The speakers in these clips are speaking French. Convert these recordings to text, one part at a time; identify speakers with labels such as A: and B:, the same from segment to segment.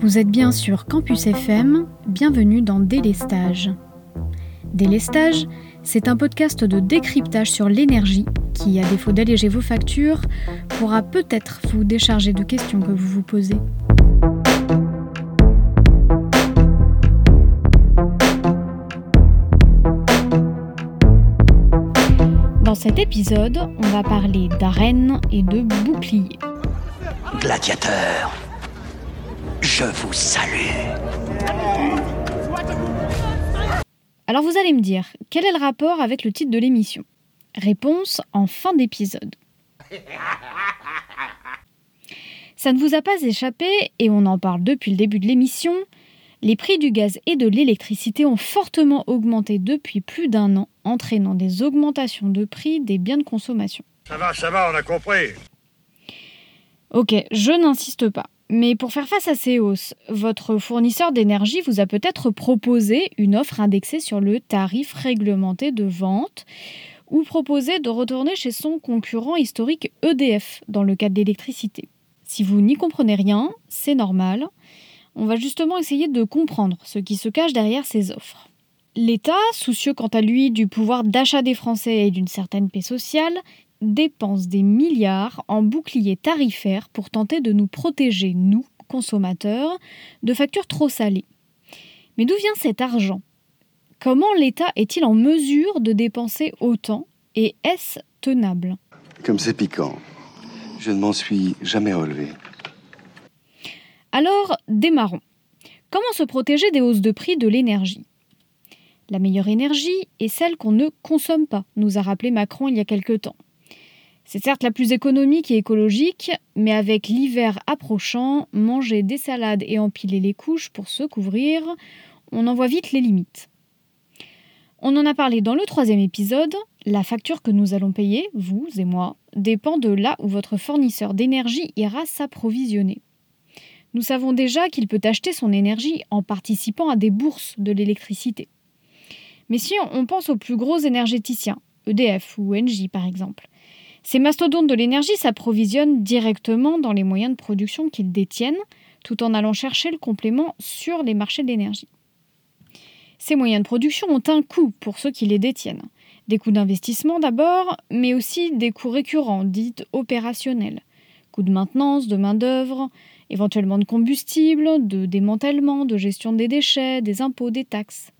A: Vous êtes bien sur Campus FM, bienvenue dans Délestage. Délestage, c'est un podcast de décryptage sur l'énergie qui, à défaut d'alléger vos factures, pourra peut-être vous décharger de questions que vous vous posez. Cet épisode, on va parler d'arène et de bouclier.
B: Gladiateur, je vous salue.
A: Alors vous allez me dire, quel est le rapport avec le titre de l'émission? Réponse en fin d'épisode. Ça ne vous a pas échappé, et on en parle depuis le début de l'émission, les prix du gaz et de l'électricité ont fortement augmenté depuis plus d'un an, entraînant des augmentations de prix des biens de consommation.
C: Ça va, ça va, on a compris.
A: Ok, je n'insiste pas. Mais pour faire face à ces hausses, votre fournisseur d'énergie vous a peut-être proposé une offre indexée sur le tarif réglementé de vente ou proposé de retourner chez son concurrent historique EDF dans le cas de l'électricité. Si vous n'y comprenez rien, c'est normal. On va justement essayer de comprendre ce qui se cache derrière ces offres. L'État, soucieux quant à lui du pouvoir d'achat des Français et d'une certaine paix sociale, dépense des milliards en boucliers tarifaires pour tenter de nous protéger, nous, consommateurs, de factures trop salées. Mais d'où vient cet argent? Comment l'État est-il en mesure de dépenser autant et est-ce tenable?
D: Comme c'est piquant. Je ne m'en suis jamais relevé.
A: Alors, démarrons. Comment se protéger des hausses de prix de l'énergie? La meilleure énergie est celle qu'on ne consomme pas, nous a rappelé Macron il y a quelque temps. C'est certes la plus économique et écologique, mais avec l'hiver approchant, manger des salades et empiler les couches pour se couvrir, on en voit vite les limites. On en a parlé dans le troisième épisode, la facture que nous allons payer, vous et moi, dépend de là où votre fournisseur d'énergie ira s'approvisionner. Nous savons déjà qu'il peut acheter son énergie en participant à des bourses de l'électricité. Mais si on pense aux plus gros énergéticiens, EDF ou Engie par exemple, ces mastodontes de l'énergie s'approvisionnent directement dans les moyens de production qu'ils détiennent, tout en allant chercher le complément sur les marchés de l'énergie. Ces moyens de production ont un coût pour ceux qui les détiennent. Des coûts d'investissement d'abord, mais aussi des coûts récurrents, dits opérationnels. Coûts de maintenance, de main-d'œuvre, éventuellement de combustible, de démantèlement, de gestion des déchets, des impôts, des taxes.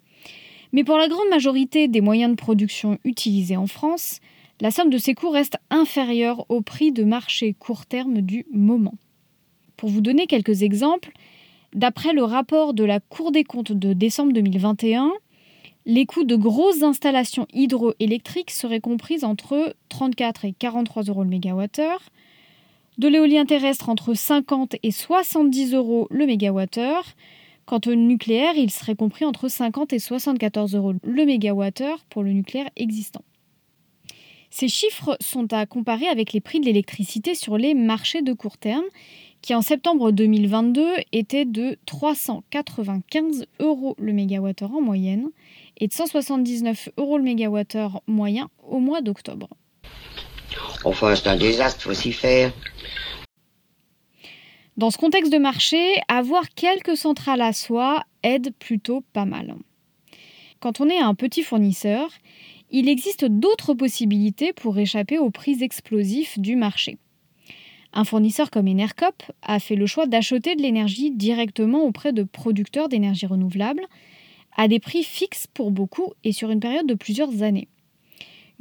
A: Mais pour la grande majorité des moyens de production utilisés en France, la somme de ces coûts reste inférieure au prix de marché court terme du moment. Pour vous donner quelques exemples, d'après le rapport de la Cour des comptes de décembre 2021, les coûts de grosses installations hydroélectriques seraient compris entre 34 et 43 euros le mégawattheure, de l'éolien terrestre entre 50 et 70 euros le mégawattheure, quant au nucléaire, il serait compris entre 50 et 74 euros le mégawattheure pour le nucléaire existant. Ces chiffres sont à comparer avec les prix de l'électricité sur les marchés de court terme, qui en septembre 2022 étaient de 395 euros le mégawattheure en moyenne et de 179 euros le mégawattheure moyen au mois d'octobre.
B: Enfin, c'est un désastre, faut s'y faire.
A: Dans ce contexte de marché, avoir quelques centrales à soi aide plutôt pas mal. Quand on est un petit fournisseur, il existe d'autres possibilités pour échapper aux prix explosifs du marché. Un fournisseur comme Enercop a fait le choix d'acheter de l'énergie directement auprès de producteurs d'énergie renouvelable à des prix fixes pour beaucoup et sur une période de plusieurs années.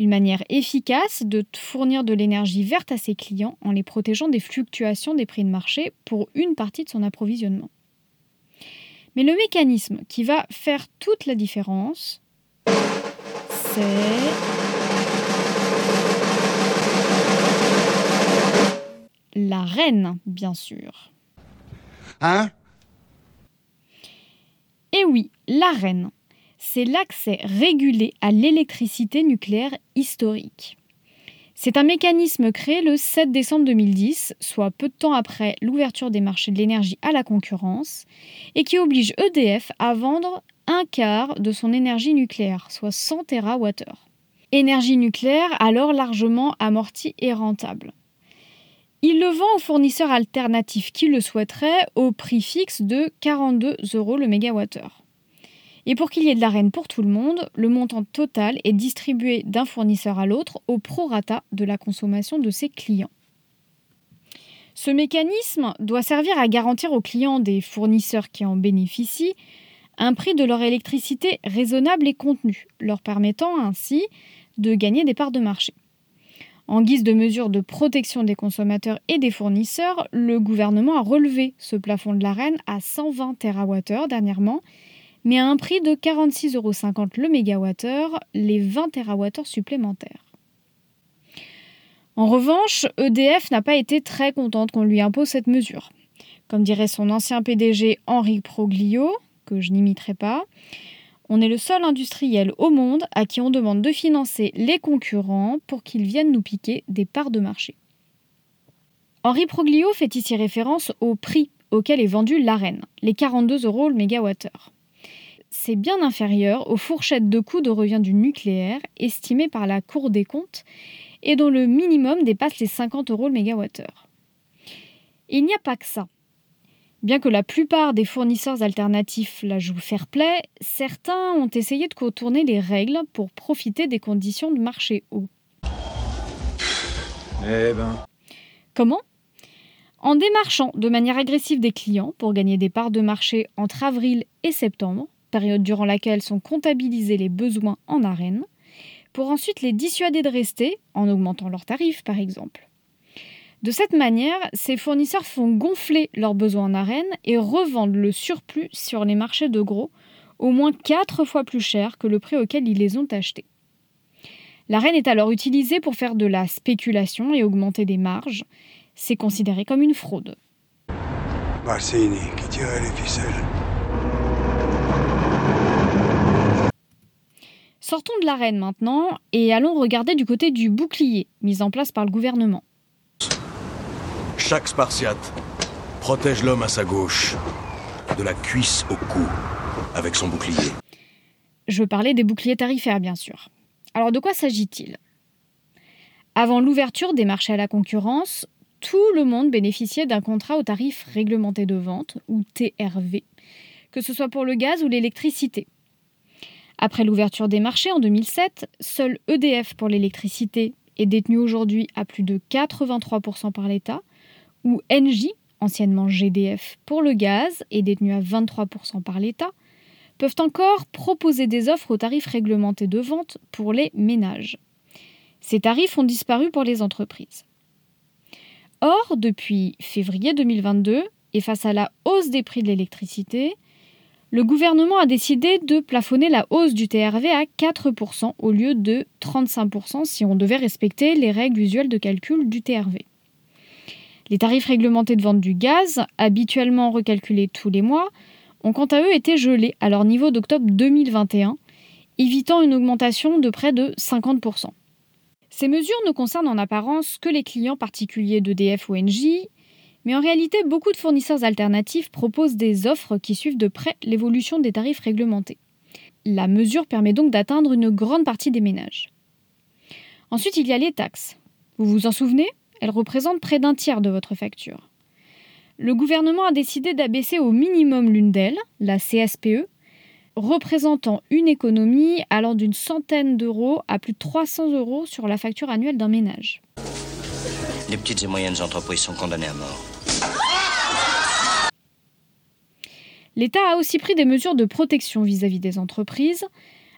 A: Une manière efficace de fournir de l'énergie verte à ses clients en les protégeant des fluctuations des prix de marché pour une partie de son approvisionnement. Mais le mécanisme qui va faire toute la différence, c'est la reine, bien sûr.
D: Hein?
A: Et oui, la reine, c'est l'accès régulé à l'électricité nucléaire historique. C'est un mécanisme créé le 7 décembre 2010, soit peu de temps après l'ouverture des marchés de l'énergie à la concurrence, et qui oblige EDF à vendre un quart de son énergie nucléaire, soit 100 TWh. énergie nucléaire alors largement amortie et rentable. Il le vend aux fournisseurs alternatifs qui le souhaiteraient au prix fixe de 42 euros le mégawattheure. Et pour qu'il y ait de l'arène pour tout le monde, le montant total est distribué d'un fournisseur à l'autre au prorata de la consommation de ses clients. Ce mécanisme doit servir à garantir aux clients des fournisseurs qui en bénéficient un prix de leur électricité raisonnable et contenu, leur permettant ainsi de gagner des parts de marché. En guise de mesure de protection des consommateurs et des fournisseurs, le gouvernement a relevé ce plafond de l'AREN à 120 TWh dernièrement, mais à un prix de 46,50 euros le mégawattheure, les 20 TWh supplémentaires. En revanche, EDF n'a pas été très contente qu'on lui impose cette mesure. Comme dirait son ancien PDG Henri Proglio, que je n'imiterai pas, on est le seul industriel au monde à qui on demande de financer les concurrents pour qu'ils viennent nous piquer des parts de marché. Henri Proglio fait ici référence au prix auquel est vendu l'AREN, les 42 euros le mégawattheure. C'est bien inférieur aux fourchettes de coûts de revient du nucléaire estimées par la Cour des comptes et dont le minimum dépasse les 50 euros le mégawattheure. Il n'y a pas que ça. Bien que la plupart des fournisseurs alternatifs la jouent fair play, certains ont essayé de contourner les règles pour profiter des conditions de marché haut.
C: Eh ben.
A: Comment? En démarchant de manière agressive des clients pour gagner des parts de marché entre avril et septembre, période durant laquelle sont comptabilisés les besoins en arène, pour ensuite les dissuader de rester en augmentant leurs tarifs par exemple. De cette manière, ces fournisseurs font gonfler leurs besoins en arène et revendent le surplus sur les marchés de gros au moins 4 fois plus cher que le prix auquel ils les ont achetés. L'arène est alors utilisée pour faire de la spéculation et augmenter des marges. C'est considéré comme une fraude.
C: Barsini qui tirait les ficelles.
A: Sortons de l'arène maintenant et allons regarder du côté du bouclier mis en place par le gouvernement.
E: Chaque Spartiate protège l'homme à sa gauche, de la cuisse au cou, avec son bouclier.
A: Je parlais des boucliers tarifaires, bien sûr. Alors de quoi s'agit-il? Avant l'ouverture des marchés à la concurrence, tout le monde bénéficiait d'un contrat au tarif réglementé de vente, ou TRV, que ce soit pour le gaz ou l'électricité. Après l'ouverture des marchés en 2007, seul EDF pour l'électricité est détenu aujourd'hui à plus de 83% par l'État, ou NJ, anciennement GDF, pour le gaz est détenu à 23% par l'État, peuvent encore proposer des offres aux tarifs réglementés de vente pour les ménages. Ces tarifs ont disparu pour les entreprises. Or, depuis février 2022, et face à la hausse des prix de l'électricité, le gouvernement a décidé de plafonner la hausse du TRV à 4% au lieu de 35% si on devait respecter les règles usuelles de calcul du TRV. Les tarifs réglementés de vente du gaz, habituellement recalculés tous les mois, ont quant à eux été gelés à leur niveau d'octobre 2021, évitant une augmentation de près de 50%. Ces mesures ne concernent en apparence que les clients particuliers d'EDF ou NJ, mais en réalité, beaucoup de fournisseurs alternatifs proposent des offres qui suivent de près l'évolution des tarifs réglementés. La mesure permet donc d'atteindre une grande partie des ménages. Ensuite, il y a les taxes. Vous vous en souvenez? Elles représentent près d'un tiers de votre facture. Le gouvernement a décidé d'abaisser au minimum l'une d'elles, la CSPE, représentant une économie allant d'une centaine d'euros à plus de 300 euros sur la facture annuelle d'un ménage.
F: Les petites et moyennes entreprises sont condamnées à mort.
A: L'État a aussi pris des mesures de protection vis-à-vis des entreprises,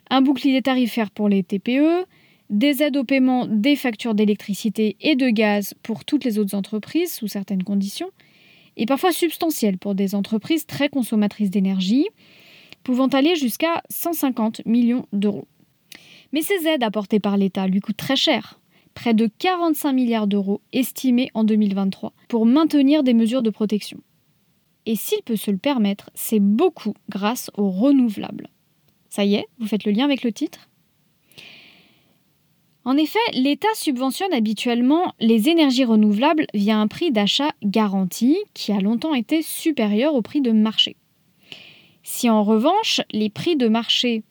A: un bouclier tarifaire pour les TPE, des aides au paiement des factures d'électricité et de gaz pour toutes les autres entreprises sous certaines conditions, et parfois substantielles pour des entreprises très consommatrices d'énergie, pouvant aller jusqu'à 150 millions d'euros. Mais ces aides apportées par l'État lui coûtent très cher, près de 45 milliards d'euros estimés en 2023, pour maintenir des mesures de protection. Et s'il peut se le permettre, c'est beaucoup grâce aux renouvelables. Ça y est, vous faites le lien avec le titre? En effet, l'État subventionne habituellement les énergies renouvelables via un prix d'achat garanti qui a longtemps été supérieur au prix de marché. Si en revanche les prix de marché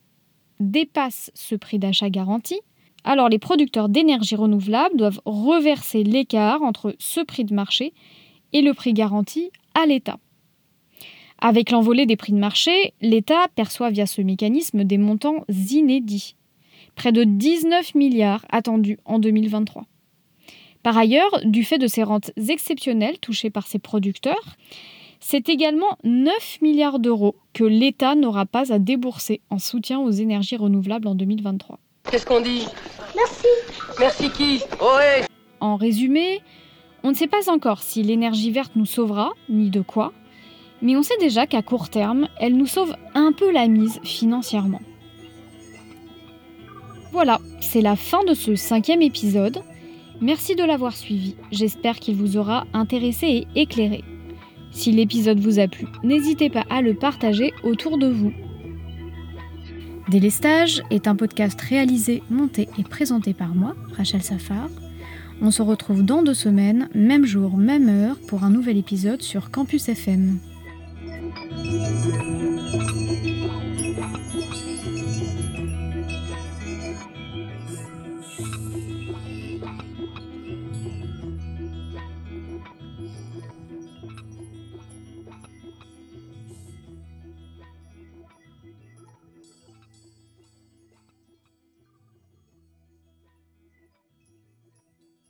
A: dépassent ce prix d'achat garanti, Alors les producteurs d'énergie renouvelable doivent reverser l'écart entre ce prix de marché et le prix garanti à l'État. Avec l'envolée des prix de marché, l'État perçoit via ce mécanisme des montants inédits. Près de 19 milliards attendus en 2023. Par ailleurs, du fait de ces rentes exceptionnelles touchées par ces producteurs, c'est également 9 milliards d'euros que l'État n'aura pas à débourser en soutien aux énergies renouvelables en 2023.
G: Qu'est-ce qu'on dit
H: Merci.
G: Merci qui
A: En résumé, on ne sait pas encore si l'énergie verte nous sauvera, ni de quoi, mais on sait déjà qu'à court terme, elle nous sauve un peu la mise financièrement. Voilà, c'est la fin de ce cinquième épisode. Merci de l'avoir suivi, j'espère qu'il vous aura intéressé et éclairé. Si l'épisode vous a plu, n'hésitez pas à le partager autour de vous. Délestage est un podcast réalisé, monté et présenté par moi, Rachel Safar. On se retrouve dans deux semaines, même jour, même heure, pour un nouvel épisode sur Campus FM.